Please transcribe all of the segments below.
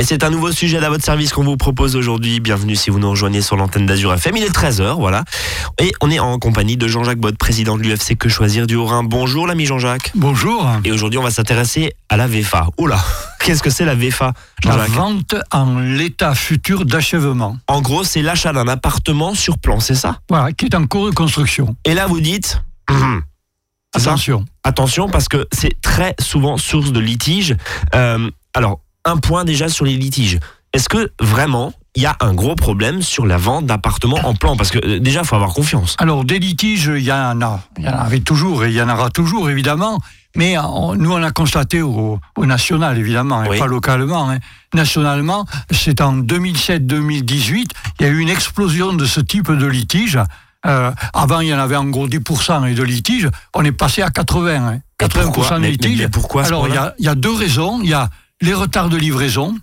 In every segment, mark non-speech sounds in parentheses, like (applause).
Et c'est un nouveau sujet à votre service qu'on vous propose aujourd'hui. Bienvenue si vous nous rejoignez sur l'antenne d'Azur FM. Il est 13h, voilà. Et on est en compagnie de Jean-Jacques Bott, président de l'UFC Que Choisir du Haut-Rhin. Bonjour l'ami Jean-Jacques. Bonjour. Et aujourd'hui, on va s'intéresser à la VFA. Oula, (laughs) qu'est-ce que c'est la VFA La vente en l'état futur d'achèvement. En gros, c'est l'achat d'un appartement sur plan, c'est ça? Voilà, qui est en cours de construction. Et là, vous dites... (clears throat) Attention. Attention parce que c'est très souvent source de litiges. Euh, alors, un point déjà sur les litiges. Est-ce que vraiment il y a un gros problème sur la vente d'appartements en plan? Parce que euh, déjà, il faut avoir confiance. Alors, des litiges, il y en a. Il y en avait toujours et il y en aura toujours, évidemment. Mais on- nous, on a constaté au, au national, évidemment, Oui. et pas localement. hein. Nationalement, c'est en 2007-2018, il y a eu une explosion de ce type de litiges. Euh, avant, il y en avait en gros 10% et de litiges. On est passé à 80. hein. Et 80% pourquoi de Mais- litiges. mais pourquoi Alors, il y, a, il y a deux raisons. Il y a les retards de livraison.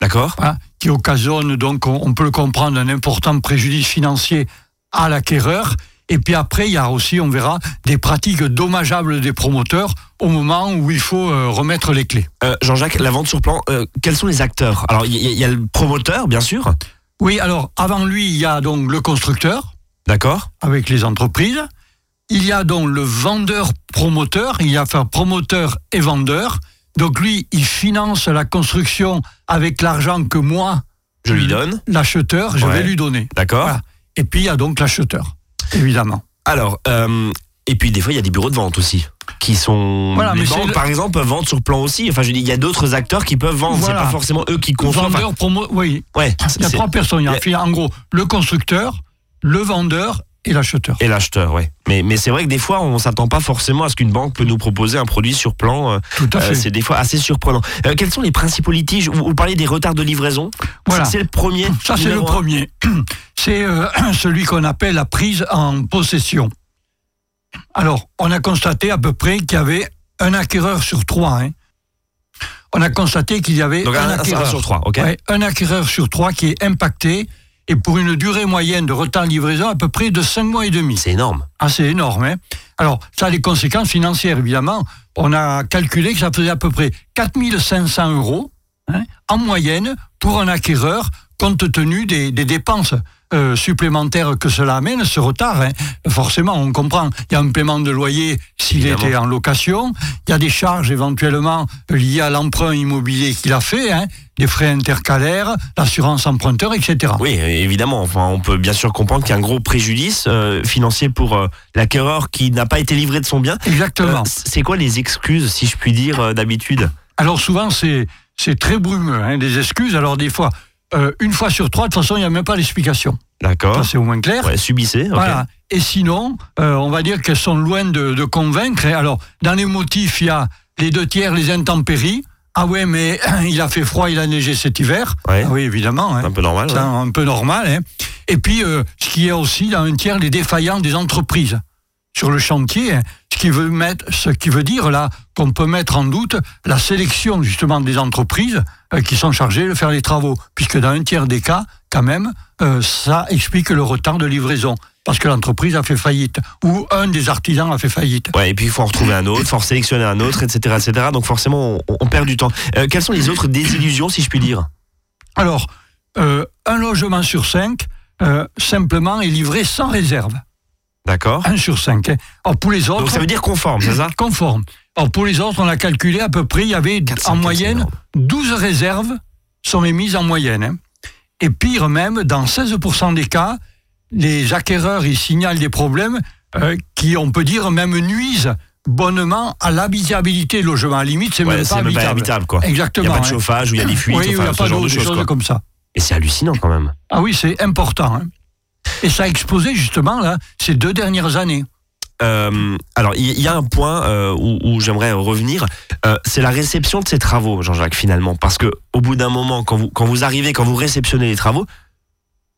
D'accord hein, qui occasionne donc, on, on peut le comprendre, un important préjudice financier à l'acquéreur. Et puis après, il y a aussi, on verra, des pratiques dommageables des promoteurs au moment où il faut euh, remettre les clés. Euh, Jean-Jacques, la vente sur plan, euh, quels sont les acteurs? Alors, il y, a- il y a le promoteur, bien sûr. Oui, alors avant lui, il y a donc le constructeur D'accord avec les entreprises. Il y a donc le vendeur-promoteur, il y a enfin promoteur et vendeur. Donc lui, il finance la construction avec l'argent que moi, Je lui donne. l'acheteur, je Ouais. vais lui donner. D'accord Voilà. Et puis il y a donc l'acheteur, évidemment. Alors, euh, et puis des fois, il y a des bureaux de vente aussi. Qui sont. Voilà, les mais banques, par exemple, peuvent vendre sur plan aussi. Enfin, je dis, il y a d'autres acteurs qui peuvent vendre. Voilà. C'est pas forcément eux qui. Enfin, Vendeur, promo, oui. ouais, Il y a trois personnes. Il y a, il y en gros le constructeur, le vendeur et l'acheteur. Et l'acheteur, ouais. Mais, mais c'est vrai que des fois, on s'attend pas forcément à ce qu'une banque peut nous proposer un produit sur plan. euh, Tout à euh, fait. c'est des fois assez surprenant. Euh, quels sont les principaux litiges? Vous, vous parlez des retards de livraison? Voilà. C'est le premier. Ça, c'est le premier. (clears throat) C'est (clears throat) celui qu'on appelle la prise en possession. Alors, on a constaté à peu près qu'il y avait un acquéreur sur trois. hein. On a constaté qu'il y avait Donc un, acquéreur. sur trois, ok Ouais, un acquéreur sur trois qui est impacté et pour une durée moyenne de retard de livraison à peu près de 5 mois et demi. C'est énorme. Ah, c'est énorme. Hein Alors, ça a des conséquences financières, évidemment. On a calculé que ça faisait à peu près 4500 euros hein, en moyenne pour un acquéreur, compte tenu des, des dépenses euh, supplémentaires que cela amène, ce retard. hein. Forcément, on comprend. Il y a un paiement de loyer s'il était en location. Il y a des charges éventuellement liées à l'emprunt immobilier qu'il a fait, hein, des frais intercalaires, l'assurance emprunteur, etc. Oui, évidemment. Enfin, on peut bien sûr comprendre qu'il y a un gros préjudice euh, financier pour euh, l'acquéreur qui n'a pas été livré de son bien. Exactement. Euh, c'est quoi les excuses, si je puis dire, euh, d'habitude? Alors souvent, c'est c'est très brumeux, hein, des excuses. Alors des fois, euh, une fois sur trois, de toute façon, il n'y a même pas d'explication. D'accord. Ça, c'est au moins clair. Ouais, subissez. Voilà. Et sinon, euh, on va dire qu'elles sont loin de, de convaincre. Alors, dans les motifs, il y a les deux tiers, les intempéries. Ah ouais, mais (clears throat) il a fait froid, il a neigé cet hiver. Ouais. Ah oui, évidemment. hein. Un peu normal. C'est ouais. un, un peu normal. hein. Et puis, euh, ce qui est aussi dans un tiers, les défaillants des entreprises sur le chantier, hein. ce qui veut mettre, ce qui veut dire là qu'on peut mettre en doute la sélection justement des entreprises euh, qui sont chargées de faire les travaux, puisque dans un tiers des cas, quand même, euh, ça explique le retard de livraison parce que l'entreprise a fait faillite ou un des artisans a fait faillite. Ouais, et puis il faut en retrouver un autre, il faut en sélectionner un autre, etc. etc. Donc forcément, on, on perd du temps. Euh, quelles sont les autres désillusions, si je puis dire? Alors, euh, un logement sur cinq euh, simplement est livré sans réserve. D'accord Un sur cinq. hein. Alors pour les autres, Donc ça veut dire conforme, c'est ça? Conforme. Alors pour les autres, on a calculé à peu près, il y avait 400, en 400, moyenne énorme. 12 réserves sont émises en moyenne. hein. Et pire même, dans 16% des cas, les acquéreurs ils signalent des problèmes euh, qui, on peut dire, même nuisent bonnement à l'habitabilité du logement. À la limite, c'est Ouais, même, pas c'est même pas habitable. habitable, quoi. Il Exactement. n'y a pas de hein. chauffage, ou il y a des fuites, Oui, il n'y enfin, a ce pas genre d'eau, de des choses. choses quoi. comme ça. Et c'est hallucinant quand même. Ah oui, c'est important. hein. Et ça a explosé justement là ces deux dernières années. Euh, alors, il y, a un point euh, où, où j'aimerais revenir, euh, c'est la réception de ces travaux, Jean-Jacques, finalement. Parce que au bout d'un moment, quand vous, quand vous arrivez, quand vous réceptionnez les travaux,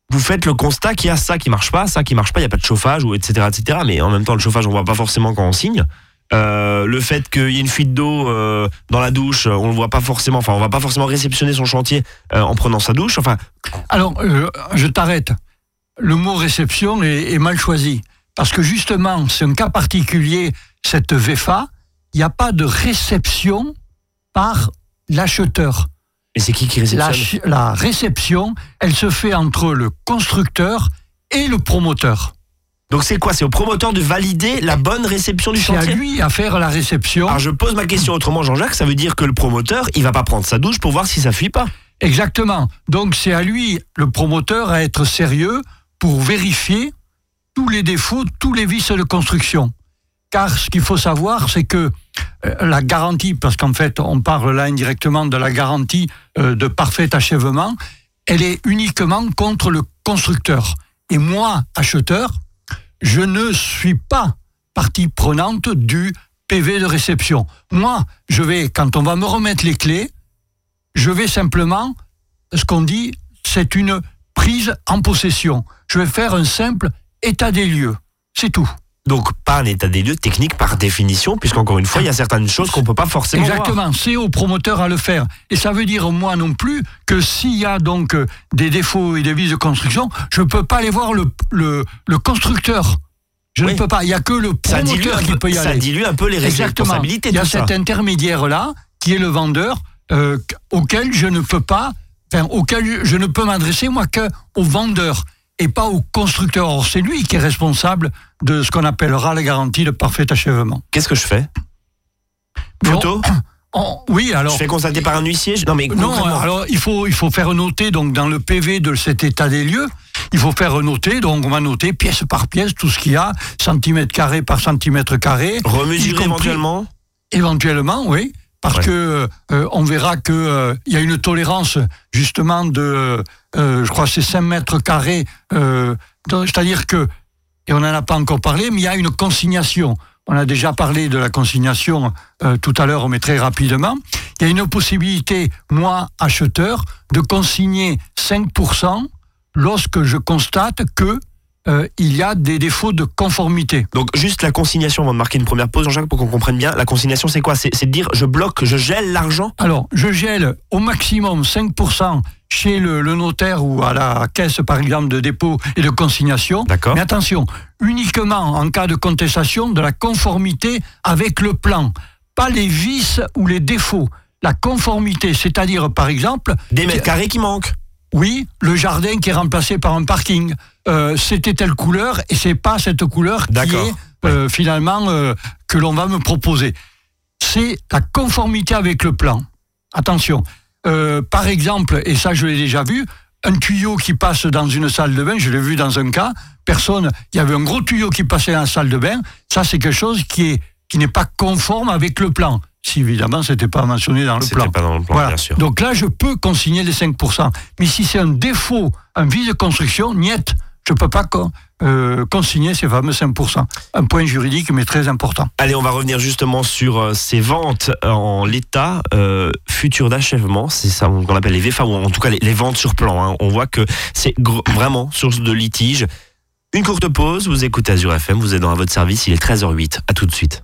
vous faites le constat qu'il y a ça qui marche pas, ça qui marche pas, il n'y a pas de chauffage, ou etc., etc. Mais en même temps, le chauffage, on voit pas forcément quand on signe. Euh, le fait qu'il y ait une fuite d'eau euh, dans la douche, on le voit pas forcément. Enfin, on va pas forcément réceptionner son chantier euh, en prenant sa douche. Enfin, Alors, je t'arrête. Le mot réception est, est mal choisi. Parce que justement, c'est un cas particulier, cette VFA, il n'y a pas de réception par l'acheteur. Et c'est qui qui la, réceptionne ch- la réception, elle se fait entre le constructeur et le promoteur. Donc c'est quoi? C'est au promoteur de valider la bonne réception du C'est à chantier? lui à faire la réception. Alors je pose ma question autrement, Jean-Jacques, ça veut dire que le promoteur, il va pas prendre sa douche pour voir si ça fuit pas. Exactement. Donc c'est à lui, le promoteur, à être sérieux pour vérifier tous les défauts, tous les vices de construction. Car ce qu'il faut savoir, c'est que euh, la garantie, parce qu'en fait on parle là indirectement de la garantie euh, de parfait achèvement, elle est uniquement contre le constructeur. Et moi, acheteur, je ne suis pas partie prenante du PV de réception. Moi, je vais, quand on va me remettre les clés, je vais simplement, ce qu'on dit, c'est une prise en possession. Je vais faire un simple état des lieux. C'est tout. Donc pas un état des lieux technique par définition, puisqu'encore une fois, il y a certaines choses qu'on peut pas forcément. Exactement, c'est au promoteur à le faire. Et ça veut dire, moi non plus, que s'il y a donc euh, des défauts et des vices de construction, je ne peux pas aller voir le, le, le constructeur. Je Oui. ne peux pas. Il n'y a que le Ça promoteur qui peu, peut y ça aller. dilue un peu les Exactement. responsabilités. Il y a ça. cet intermédiaire-là, qui est le vendeur, euh, auquel je ne peux pas, enfin, auquel je- ne peux m'adresser, moi, qu'au vendeur et pas au constructeur. Or, c'est lui qui est responsable de ce qu'on appellera la garantie de parfait achèvement. Qu'est-ce que je fais? On- (coughs) on- oui, alors. Je fais constater par un huissier je- Non mais Non, alors il faut, il faut faire noter donc dans le PV de cet état des lieux, il faut faire noter, donc on va noter pièce par pièce tout ce qu'il y a, centimètre carré par centimètre carré. remesurer éventuellement? Éventuellement, oui, parce Ouais. que euh, on verra que euh, il y a une tolérance justement de, euh, je crois, c'est 5 mètres carrés. euh, C'est-à-dire que, et on n'en a pas encore parlé, mais il y a une consignation. On a déjà parlé de la consignation euh, tout à l'heure, mais très rapidement. Il y a une possibilité, moi, acheteur, de consigner 5% lorsque je constate que euh, il y a des défauts de conformité. Donc juste la consignation avant de marquer une première pause, Jean-Jacques, pour qu'on comprenne bien. La consignation, c'est quoi? C'est de dire je bloque, je gèle l'argent? Alors, je gèle au maximum 5% chez le, le notaire ou à la caisse, par exemple, de dépôt et de consignation. D'accord. Mais attention, uniquement en cas de contestation de la conformité avec le plan, pas les vices ou les défauts. La conformité, c'est-à-dire, par exemple, Des mètres carrés qui manquent. Oui, le jardin qui est remplacé par un parking. Euh, C'était telle couleur et c'est pas cette couleur qui est euh, finalement euh, que l'on va me proposer. C'est la conformité avec le plan. Attention. Par exemple, et ça je l'ai déjà vu, un tuyau qui passe dans une salle de bain, je l'ai vu dans un cas, personne, il y avait un gros tuyau qui passait dans la salle de bain, ça c'est quelque chose qui est qui n'est pas conforme avec le plan. Si évidemment c'était pas mentionné dans le plan. pas dans le plan, Voilà. bien sûr. Donc là, je peux consigner les 5%. Mais si c'est un défaut, un vice de construction, niet, je ne peux pas euh, consigner ces fameux 5%. Un point juridique, mais très important. Allez, on va revenir justement sur euh, ces ventes en l'état euh, futur d'achèvement. C'est ça qu'on appelle les VFA, ou en tout cas les, les ventes sur plan. hein. On voit que c'est vraiment source de litige. Une courte pause, vous écoutez Azure FM, vous êtes dans votre service, il est 13h08. À tout de suite.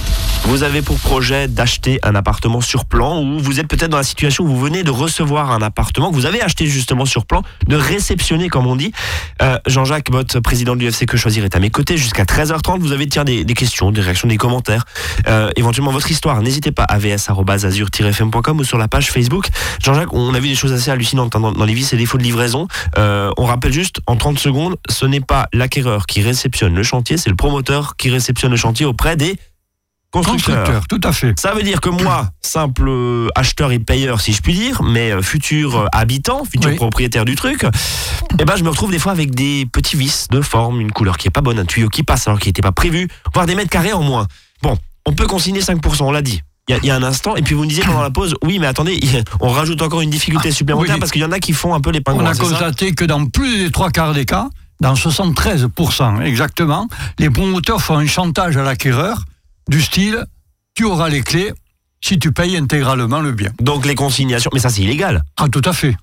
Vous avez pour projet d'acheter un appartement sur plan ou vous êtes peut-être dans la situation où vous venez de recevoir un appartement que vous avez acheté justement sur plan, de réceptionner comme on dit. Euh, Jean-Jacques, votre président de l'UFC Que Choisir est à mes côtés jusqu'à 13h30. Vous avez tiens, des, des questions, des réactions, des commentaires, euh, éventuellement votre histoire. N'hésitez pas à avs.azur-fm.com ou sur la page Facebook. Jean-Jacques, on a vu des choses assez hallucinantes hein, dans, dans les vices et défauts de livraison. Euh, on rappelle juste en 30 secondes, ce n'est pas l'acquéreur qui réceptionne le chantier, c'est le promoteur qui réceptionne le chantier auprès des constructeurs. Constructeur, tout à fait. Ça veut dire que moi, simple euh, acheteur et payeur, si je puis dire, mais euh, futur euh, habitant, futur Oui. propriétaire du truc, eh ben, je me retrouve des fois avec des petits vices de forme, une couleur qui est pas bonne, un tuyau qui passe alors qu'il n'était pas prévu, voire des mètres carrés en moins. Bon, on peut consigner 5%, on l'a dit. Il y, a, il y a un instant, et puis vous me disiez pendant la pause, oui, mais attendez, (laughs) on rajoute encore une difficulté supplémentaire oui. parce qu'il y en a qui font un peu les pingouins. On a constaté que dans plus des trois quarts des cas, dans 73% exactement, les promoteurs font un chantage à l'acquéreur du style tu auras les clés si tu payes intégralement le bien. Donc les consignations, mais ça c'est illégal. Ah, tout à fait.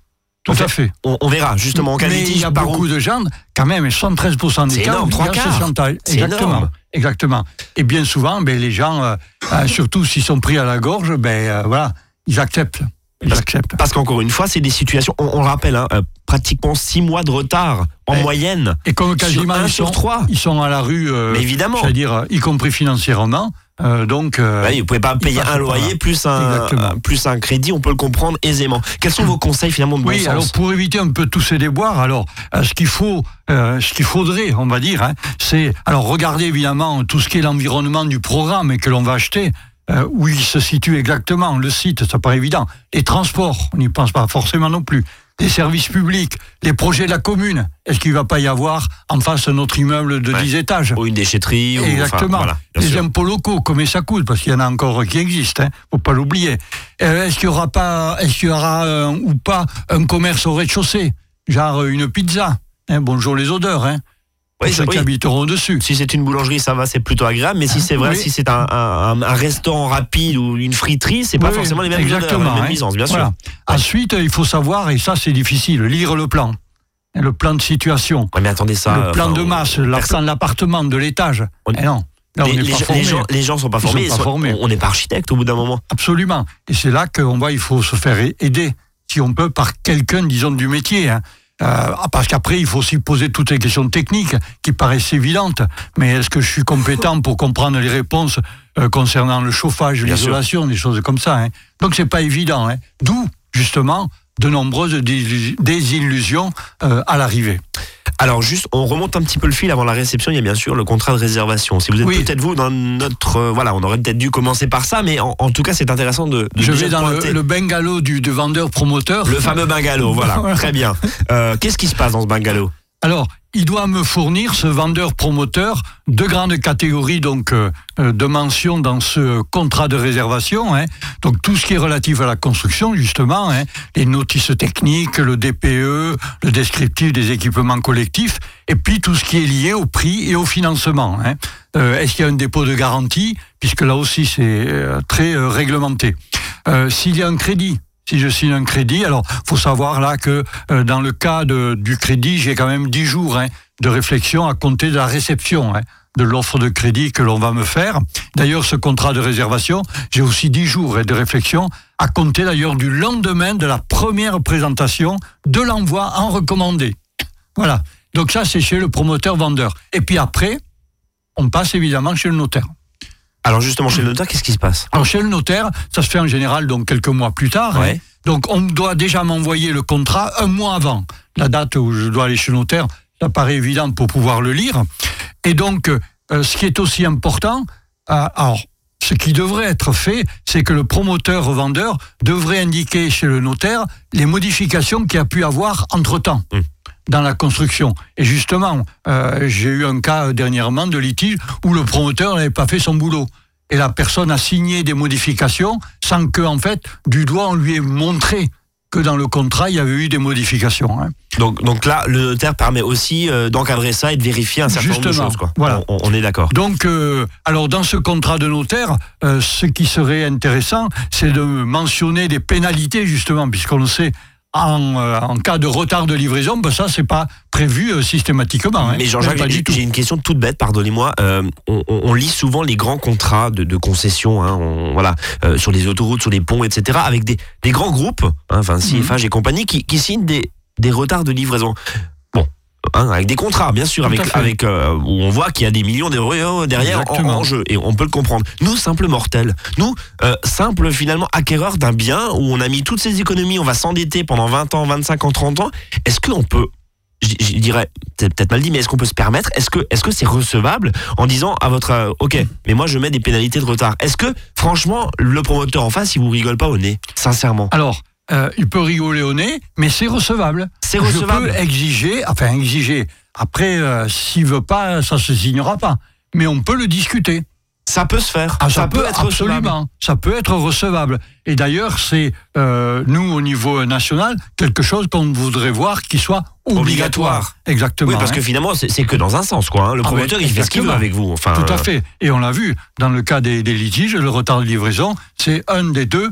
Tout à fait. On, on verra justement en Mais il y a où- beaucoup de gens, quand même, 73% des cas, énorme, trois quarts. chantage. Exactement. énorme. Exactement. Et bien souvent, ben, les gens, euh, euh, surtout s'ils sont pris à la gorge, ben, euh, voilà, ils acceptent. Parce-. Parce qu'encore une fois, c'est des situations, on, on le rappelle, hein, euh, pratiquement six mois de retard en Ouais. moyenne. Et comme Sur quasiment un ils sur sont, trois. ils sont à la rue, euh, Mais évidemment. c'est-à-dire y compris financièrement, euh, donc euh, vous pouvez pas payer un loyer plus un, plus un crédit, on peut le comprendre aisément. Quels sont vos conseils finalement de bon oui, sens alors pour éviter un peu tous ces déboires, alors ce qu'il faut, euh, ce qu'il faudrait, on va dire, hein, c'est alors regarder évidemment tout ce qui est l'environnement du programme et que l'on va acheter. Euh, où il se situe exactement, le site, ça paraît évident. Les transports, on n'y pense pas forcément non plus. Les services publics, les projets de la commune. Est-ce qu'il ne va pas y avoir en face notre immeuble de Ouais. 10 étages? Ou une déchetterie ou enfin, Exactement. voilà, les sûr. impôts locaux, combien ça coûte Parce qu'il y en a encore qui existent, hein, faut pas l'oublier. Euh, est-ce qu'il y aura pas, est-ce qu'il y aura euh, ou pas un commerce au rez-de-chaussée, genre une pizza hein, Bonjour les odeurs, hein, Oui, qui oui. habiteront dessus. Si c'est une boulangerie, ça va, c'est plutôt agréable. Mais si c'est vrai, Oui. si c'est un, un- un restaurant rapide ou une friterie, c'est pas forcément les mêmes exactement, les mêmes hein. bien Voilà. sûr. Ensuite, il faut savoir, et ça c'est difficile, lire le plan, le plan de situation, mais attendez ça. le plan enfin, de masse, le plan de l'appartement, de l'étage. On- non, là les, gens- les gens, les gens sont pas sont formés. On n'est pas architecte au bout d'un moment. Absolument. Et c'est là qu'on voit, il faut se faire aider, si on peut, par quelqu'un, disons, du métier. hein. Euh, parce qu'après, il faut aussi poser toutes les questions techniques qui paraissent évidentes. Mais est-ce que je suis compétent pour comprendre les réponses euh, concernant le chauffage, l'isolation, des choses comme ça hein. Donc c'est pas évident. hein. D'où, justement, de nombreuses désillu- désillusions euh, à l'arrivée. Alors juste, on remonte un petit peu le fil avant la réception. Il y a bien sûr le contrat de réservation. Si vous êtes Oui. peut-être vous dans notre, euh, voilà, on aurait peut-être dû commencer par ça, mais en, en tout cas, c'est intéressant de. de Je vais dans le, le bungalow du, du vendeur-promoteur. Le fameux bungalow, voilà, Voilà. (laughs) très bien. Euh, Qu'est-ce qui se passe dans ce bungalow? Alors, il doit me fournir, ce vendeur-promoteur, deux grandes catégories donc euh, euh, de mentions dans ce contrat de réservation. hein. Donc tout ce qui est relatif à la construction, justement, hein, les notices techniques, le DPE, le descriptif des équipements collectifs, et puis tout ce qui est lié au prix et au financement. hein. Euh, Est-ce qu'il y a un dépôt de garantie? Puisque là aussi c'est très réglementé. S'il y a un crédit, si je signe un crédit, alors faut savoir là que euh, dans le cas de- du crédit, j'ai quand même 10 jours hein, de réflexion à compter de la réception hein, de l'offre de crédit que l'on va me faire. D'ailleurs, ce contrat de réservation, j'ai aussi 10 jours hein, de réflexion à compter d'ailleurs du lendemain de la première présentation de l'envoi en recommandé. Voilà. Donc ça, c'est chez le promoteur vendeur. Et puis après, on passe évidemment chez le notaire. Alors justement, chez le notaire, qu'est-ce qui se passe? Alors chez le notaire, ça se fait en général donc quelques mois plus tard. hein. Donc on doit déjà m'envoyer le contrat un mois avant la date où je dois aller chez le notaire. Ça paraît évident pour pouvoir le lire. Et donc, euh, ce qui est aussi important, euh, alors ce qui devrait être fait, c'est que le promoteur-vendeur devrait indiquer chez le notaire les modifications qu'il a pu avoir entre-temps Mm. Dans la construction. Et justement, euh, j'ai eu un cas dernièrement de litige où le promoteur n'avait pas fait son boulot. Et la personne a signé des modifications sans que, en fait, du doigt, on lui ait montré que dans le contrat, il y avait eu des modifications. hein. donc, donc là, le notaire permet aussi euh, d'encadrer ça et de vérifier un certain nombre de choses. Quoi. voilà. On, on est d'accord. Donc, euh, alors dans ce contrat de notaire, euh, ce qui serait intéressant, c'est de mentionner des pénalités justement, puisqu'on le sait. En, euh, en cas de retard de livraison, ben ça c'est pas prévu euh, systématiquement. hein. Mais Jean-Jacques, j'ai une question toute bête, pardonnez-moi. Euh, on, on- on lit souvent les grands contrats de, de concession, hein, on- voilà, sur les autoroutes, sur les ponts, etc., avec des, des grands groupes, hein, Vinci, Mhm. Et compagnie, qui, qui signent des, des retards de livraison. Hein, avec des contrats, bien sûr, Tout avec, avec euh, où on voit qu'il y a des millions d'euros derrière en, en jeu, et on peut le comprendre. Nous, simples mortels, nous, euh, simples finalement acquéreurs d'un bien où on a mis toutes ces économies, on va s'endetter pendant 20 ans, 25 ans, 30 ans, est-ce qu'on peut je je dirais, c'est peut-être mal dit, mais est-ce qu'on peut se permettre? Est-ce que est-ce que c'est recevable en disant à votre euh, OK, mais moi je mets des pénalités de retard. Est-ce que franchement le promoteur en face, il vous rigole pas au nez, sincèrement? Alors, euh, il peut rigoler au nez, mais c'est recevable. C'est Je recevable. peux exiger, enfin exiger. Après, euh, s'il veut pas, ça se signera pas. Mais on peut le discuter. Ça peut se faire. Ah, ça, peut, être recevable. absolument. Ça peut être recevable. Et d'ailleurs, c'est euh, nous au niveau national quelque chose qu'on voudrait voir qui soit obligatoire. Obligatoire. Exactement. Oui, parce hein. que finalement, c'est que dans un sens, quoi. hein. Le Ah promoteur, il fait ce qu'il veut avec vous. Enfin, Tout à euh, fait. Et on l'a vu dans le cas des, des litiges, le retard de livraison, c'est un des deux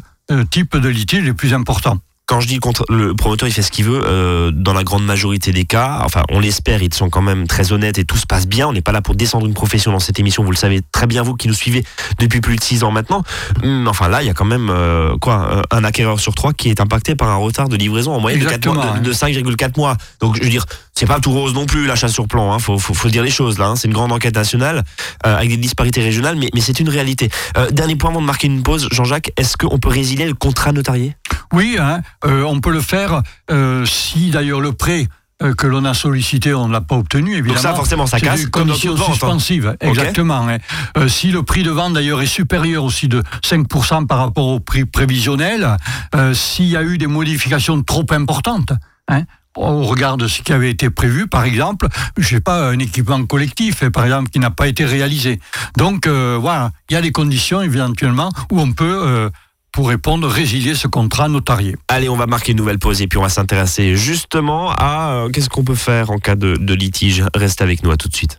types de litiges les plus importants. Quand je dis le promoteur il fait ce qu'il veut, euh, dans la grande majorité des cas, enfin on l'espère, ils sont quand même très honnêtes et tout se passe bien. On n'est pas là pour descendre une profession dans cette émission, vous le savez très bien vous qui nous suivez depuis plus de six ans maintenant. Hum, enfin là, il y a quand même euh, quoi, un acquéreur sur trois qui est impacté par un retard de livraison en moyenne mois, hein. de 5,4 mois. Donc je veux dire, c'est pas tout rose non plus l'achat sur plan. Hein, faut, faut, faut dire les choses là. hein. C'est une grande enquête nationale euh, avec des disparités régionales, mais, mais c'est une réalité. Euh, dernier point avant de marquer une pause, Jean-Jacques, est-ce qu'on peut résilier le contrat notarié? Oui, hein, euh, on peut le faire euh, si d'ailleurs le prêt euh, que l'on a sollicité, on ne l'a pas obtenu, évidemment. Donc ça, forcément, ça casse, comme hein. suspensives, exactement. hein. Euh, si le prix de vente d'ailleurs est supérieur aussi de 5% par rapport au prix prévisionnel, euh, s'il y a eu des modifications trop importantes, hein, au regard de ce qui avait été prévu, par exemple, je sais pas, un équipement collectif, par exemple, qui n'a pas été réalisé. Donc euh, voilà, il y a des conditions éventuellement où on peut, euh, pour répondre, résilier ce contrat notarié. Allez, on va marquer une nouvelle pause et puis on va s'intéresser justement à euh, qu'est-ce qu'on peut faire en cas de, de litige. Reste avec nous, à tout de suite.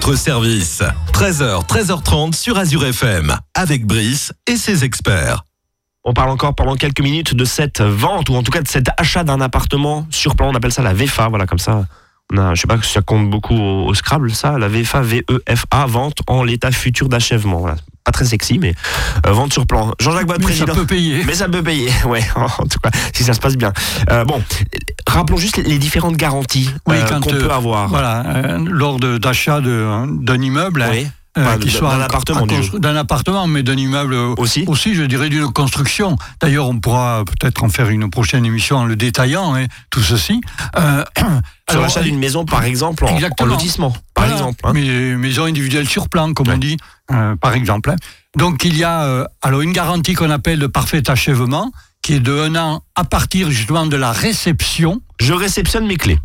Service. 13h, 13h30 sur Azure FM, avec Brice et ses experts. On parle encore pendant quelques minutes de cette vente, ou en tout cas de cet achat d'un appartement sur plan. On appelle ça la VFA, voilà, comme ça. On a, je sais pas si ça compte beaucoup au, Scrabble, ça. La VFA, V-E-F-A, vente en l'état futur d'achèvement. Pas très sexy, mais euh, vente sur plan. Jean-Jacques Bois, Mais ça président. peut payer. Mais ça peut payer, (laughs) ouais, en tout cas, si ça se passe bien. Euh, bon, rappelons juste les, différentes garanties Oui, euh, qu'on euh, peut avoir. Voilà, lors d'achat de- d'un immeuble, hein, Oui, euh, qui d'un- soit d'un en- appartement, d'un appartement, mais d'un immeuble aussi. aussi, je dirais, d'une construction. D'ailleurs, on pourra peut-être en faire une prochaine émission en le détaillant, hein, tout ceci. Euh, (clears throat) Sur l'achat d'une maison, par exemple, en, en lotissement, par Voilà, exemple. hein. Mais maison individuelle sur plan, comme Ouais. on dit, euh, par exemple. hein. Donc il y a euh, alors une garantie qu'on appelle de parfait achèvement, qui est de un an à partir justement de la réception. Je réceptionne mes clés.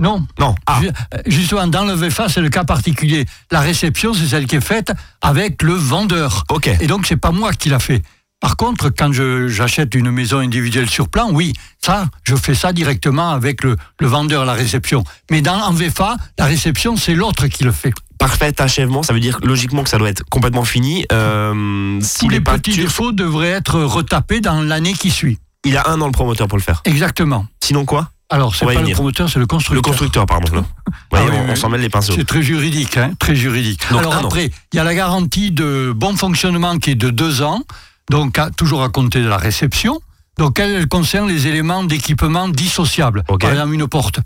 Non, Non. Ah, ju- justement dans le VFA, c'est le cas particulier. La réception, c'est celle qui est faite avec le vendeur. ok. Et donc c'est pas moi qui l'a fait. Par contre, quand j'achète une maison individuelle sur plan, oui, ça, je fais ça directement avec le, le vendeur à la réception. Mais dans en VFA, la réception, c'est l'autre qui le fait. Parfait achèvement, ça veut dire logiquement que ça doit être complètement fini. Euh, si Tous les petits défauts devraient être retapés dans l'année qui suit. Il a un an le promoteur pour le faire. Exactement. Sinon quoi? Alors, c'est pas le promoteur, c'est le constructeur. Le constructeur, pardon. là. (laughs) Ah oui, on, s'en mêle les pinceaux. C'est très juridique, hein, très juridique. Donc, Alors an. après, il y a la garantie de bon fonctionnement qui est de deux ans, donc à- toujours à compter de la réception. Donc elle, elle concerne les éléments d'équipement dissociables. Par exemple, une porte.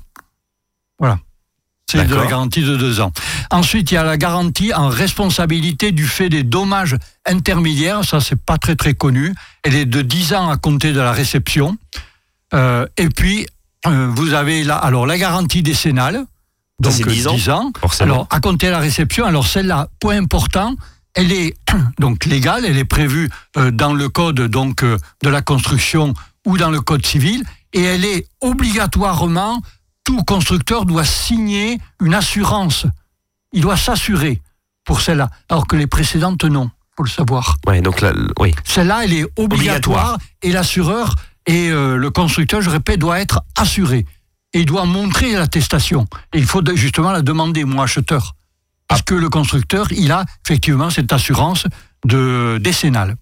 Voilà. C'est de la garantie de deux ans. Ensuite, il y a la garantie en responsabilité du fait des dommages intermédiaires. Ça, c'est pas très très connu. Elle est de 10 ans à compter de la réception. Euh, et puis, euh, vous avez là, alors la garantie décennale. Donc c'est 10 ans, 10 ans. Alors, à compter la réception, alors celle-là, point important, elle est (clears throat) donc légale, elle est prévue euh, dans le code donc euh, de la construction ou dans le code civil, et elle est obligatoirement, tout constructeur doit signer une assurance. Il doit s'assurer pour celle-là, alors que les précédentes, non, faut le savoir. Ouais, donc là, oui. Celle-là, elle est obligatoire, Obligatoire. et l'assureur et euh, le constructeur, je répète, doit être assuré. Il doit montrer l'attestation. Il faut justement la demander, moi, acheteur. Parce que le constructeur, il a effectivement cette assurance de décennale.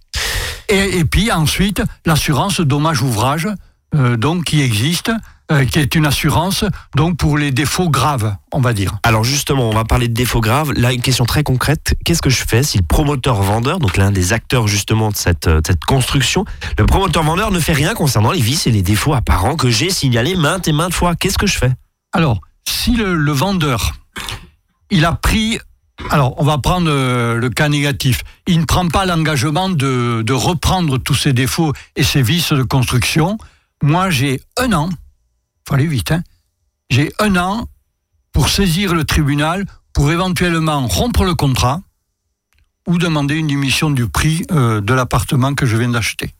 Et, puis ensuite, l'assurance dommage ouvrage, euh, donc qui existe, euh, qui est une assurance donc pour les défauts graves, on va dire. Alors justement, on va parler de défauts graves. Là, une question très concrète. Qu'est-ce que je fais si le promoteur-vendeur, donc l'un des acteurs justement de cette, euh, de cette construction, le promoteur-vendeur ne fait rien concernant les vices et les défauts apparents que j'ai signalés maintes et maintes fois? Qu'est-ce que je fais? Alors, si le, le vendeur, il a pris, alors on va prendre euh, le cas négatif, il ne prend pas l'engagement de, de reprendre tous ses défauts et ses vices de construction, moi j'ai un an, faut aller vite, hein, j'ai un an pour saisir le tribunal pour éventuellement rompre le contrat ou demander une diminution du prix euh, de l'appartement que je viens d'acheter.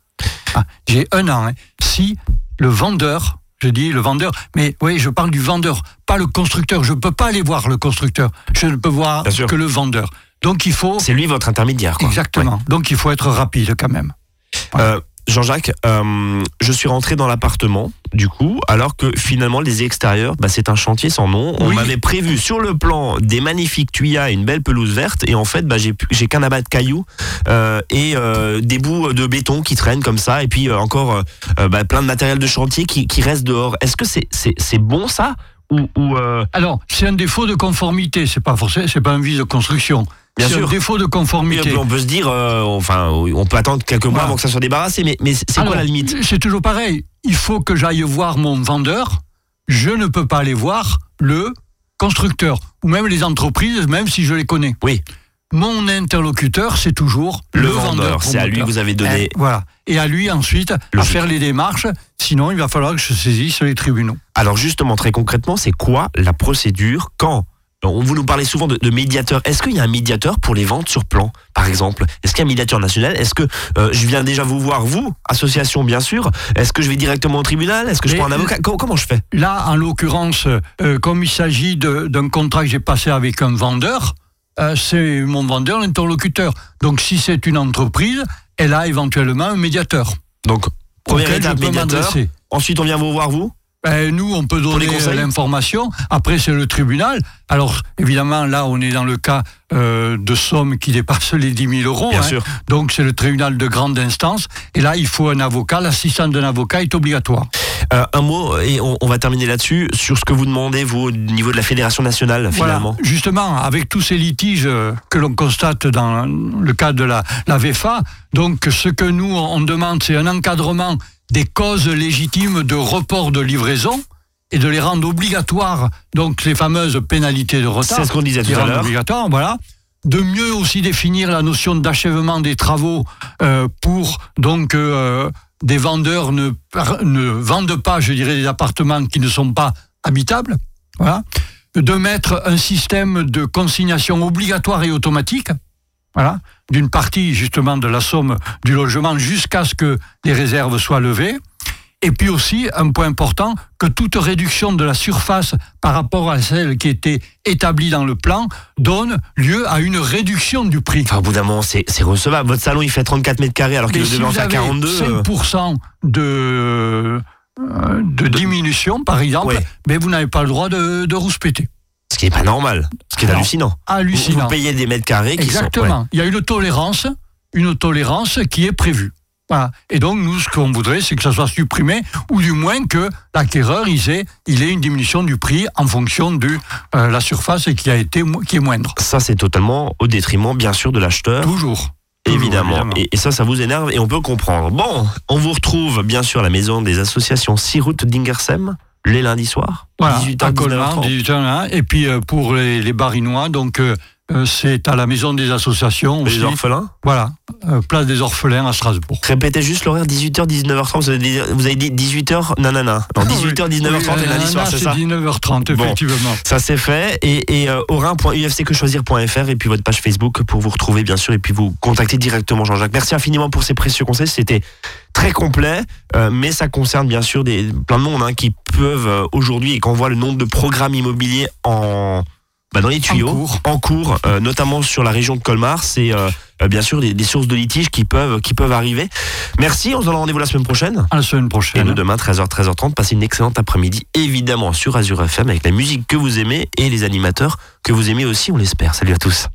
Ah, j'ai un an. hein. Si le vendeur, je dis le vendeur, mais oui, je parle du vendeur, pas le constructeur. Je ne peux pas aller voir le constructeur. Je ne peux voir Bien sûr. que le vendeur. Donc il faut. C'est lui votre intermédiaire. Quoi. Exactement. Donc il faut être rapide quand même. Euh, Jean-Jacques, euh, je suis rentré dans l'appartement, du coup, alors que finalement, les extérieurs, bah, c'est un chantier sans nom. On Oui. m'avait prévu sur le plan des magnifiques tuyas et une belle pelouse verte, et en fait, bah, j'ai qu'un abat de cailloux euh, et euh, des bouts de béton qui traînent comme ça, et puis encore bah, plein de matériel de chantier qui, qui reste dehors. Est-ce que c'est bon ça? Ou, ou, Alors, c'est un défaut de conformité, c'est pas forcément, c'est pas un vice de construction. Bien sûr. défaut de conformité. on peut se dire, euh, enfin, on peut attendre quelques mois Voilà. avant que ça soit débarrassé, mais, mais c'est quoi la limite? C'est toujours pareil. Il faut que j'aille voir mon vendeur. Je ne peux pas aller voir le constructeur ou même les entreprises, même si je les connais. Oui. Mon interlocuteur, c'est toujours Le le, vendeur, c'est à lui que vous avez donné. Eh, voilà. Et à lui ensuite à Logique. faire les démarches. Sinon, il va falloir que je saisisse les tribunaux. Alors justement, très concrètement, c'est quoi la procédure quand on vous nous parlez souvent de, de médiateur. Est-ce qu'il y a un médiateur pour les ventes sur plan, par exemple? Est-ce qu'il y a un médiateur national? Est-ce que euh, je viens déjà vous voir, vous, association bien sûr Est-ce que je vais directement au tribunal? Est-ce que je Mais- prends un avocat? Co- Comment je fais? Là, en l'occurrence, euh, comme il s'agit d'un contrat que j'ai passé avec un vendeur, euh, c'est mon vendeur l'interlocuteur. Donc, si c'est une entreprise, elle a éventuellement un médiateur. Donc, première étape, médiateur. Ensuite, on vient vous voir, vous? Ben, nous, on peut donner euh, l'information. Après, c'est le tribunal. Alors, évidemment, là, on est dans le cas euh, de sommes qui dépassent les 10 000 euros. Bien hein. sûr. Donc, c'est le tribunal de grande instance. Et là, il faut un avocat. L'assistance d'un avocat est obligatoire. Euh, un mot, et on, on va terminer là-dessus, sur ce que vous demandez, vous, au niveau de la Fédération nationale, finalement. Voilà. Justement, avec tous ces litiges euh, que l'on constate dans le cadre de la, la VFA, donc ce que nous, on demande, c'est un encadrement des causes légitimes de report de livraison et de les rendre obligatoires, donc les fameuses pénalités de retard. C'est ce qu'on disait tout à l'heure. obligatoires, voilà. De mieux aussi définir la notion d'achèvement des travaux euh, pour donc euh, des vendeurs ne, ne vendent pas, je dirais, des appartements qui ne sont pas habitables. Voilà. De mettre un système de consignation obligatoire et automatique. Voilà. D'une partie justement de la somme du logement jusqu'à ce que les réserves soient levées. Et puis aussi, un point important, que toute réduction de la surface par rapport à celle qui était établie dans le plan donne lieu à une réduction du prix. Enfin, au bout d'un moment, c'est recevable. Votre salon, il fait 34 mètres carrés alors qu'il Mais devait si en vous faire avez 42. euh, 5% de, de diminution, par exemple, Ouais. mais vous n'avez pas le droit de, de rouspéter. Ce qui n'est pas normal. Ce qui est Non. hallucinant. Vous, Hallucinant. vous payez des mètres carrés qui Exactement. sont. Il y a une tolérance, une tolérance qui est prévue. Voilà. Et donc, nous, ce qu'on voudrait, c'est que ça soit supprimé, ou du moins que l'acquéreur, il ait, il ait une diminution du prix en fonction de euh, la surface qui, a été, qui est moindre. Ouais. Ça, c'est totalement au détriment, bien sûr, de l'acheteur. Toujours. Évidemment. évidemment. Et, et ça, ça vous énerve et on peut comprendre. Bon, on vous retrouve bien sûr à la maison des associations 6 routes d'Ingersem les lundis soirs. Voilà, 18h, à Colmar, 19h30. 18h, hein. Et puis euh, pour les, les barinois, donc euh, c'est à la maison des associations aussi. Les orphelins. Voilà, euh, place des orphelins à Strasbourg. Répétez juste l'horaire 18h, 19h30. Vous avez dit, vous avez dit 18h, nanana. Non, 18h, 19h30 Oui, et lundi euh, soir, c'est ça 19h30, Bon. effectivement. Ça c'est fait. Et, et euh, orin.ufcquechoisir.fr et puis votre page Facebook pour vous retrouver bien sûr et puis vous contacter directement Jean-Jacques. Merci infiniment pour ces précieux conseils. C'était très complet, euh, mais ça concerne bien sûr des, plein de monde hein, qui peuvent euh, aujourd'hui et quand on voit le nombre de programmes immobiliers en bah, dans les tuyaux, cours. en cours, euh, notamment sur la région de Colmar, c'est euh, euh, bien sûr des, des sources de litiges qui peuvent qui peuvent arriver. Merci, on se donne rendez-vous la semaine prochaine. À la semaine Et prochaine. nous demain 13h 13h30 passez une excellente après-midi évidemment sur Azure FM avec la musique que vous aimez et les animateurs que vous aimez aussi on l'espère. Salut à tous.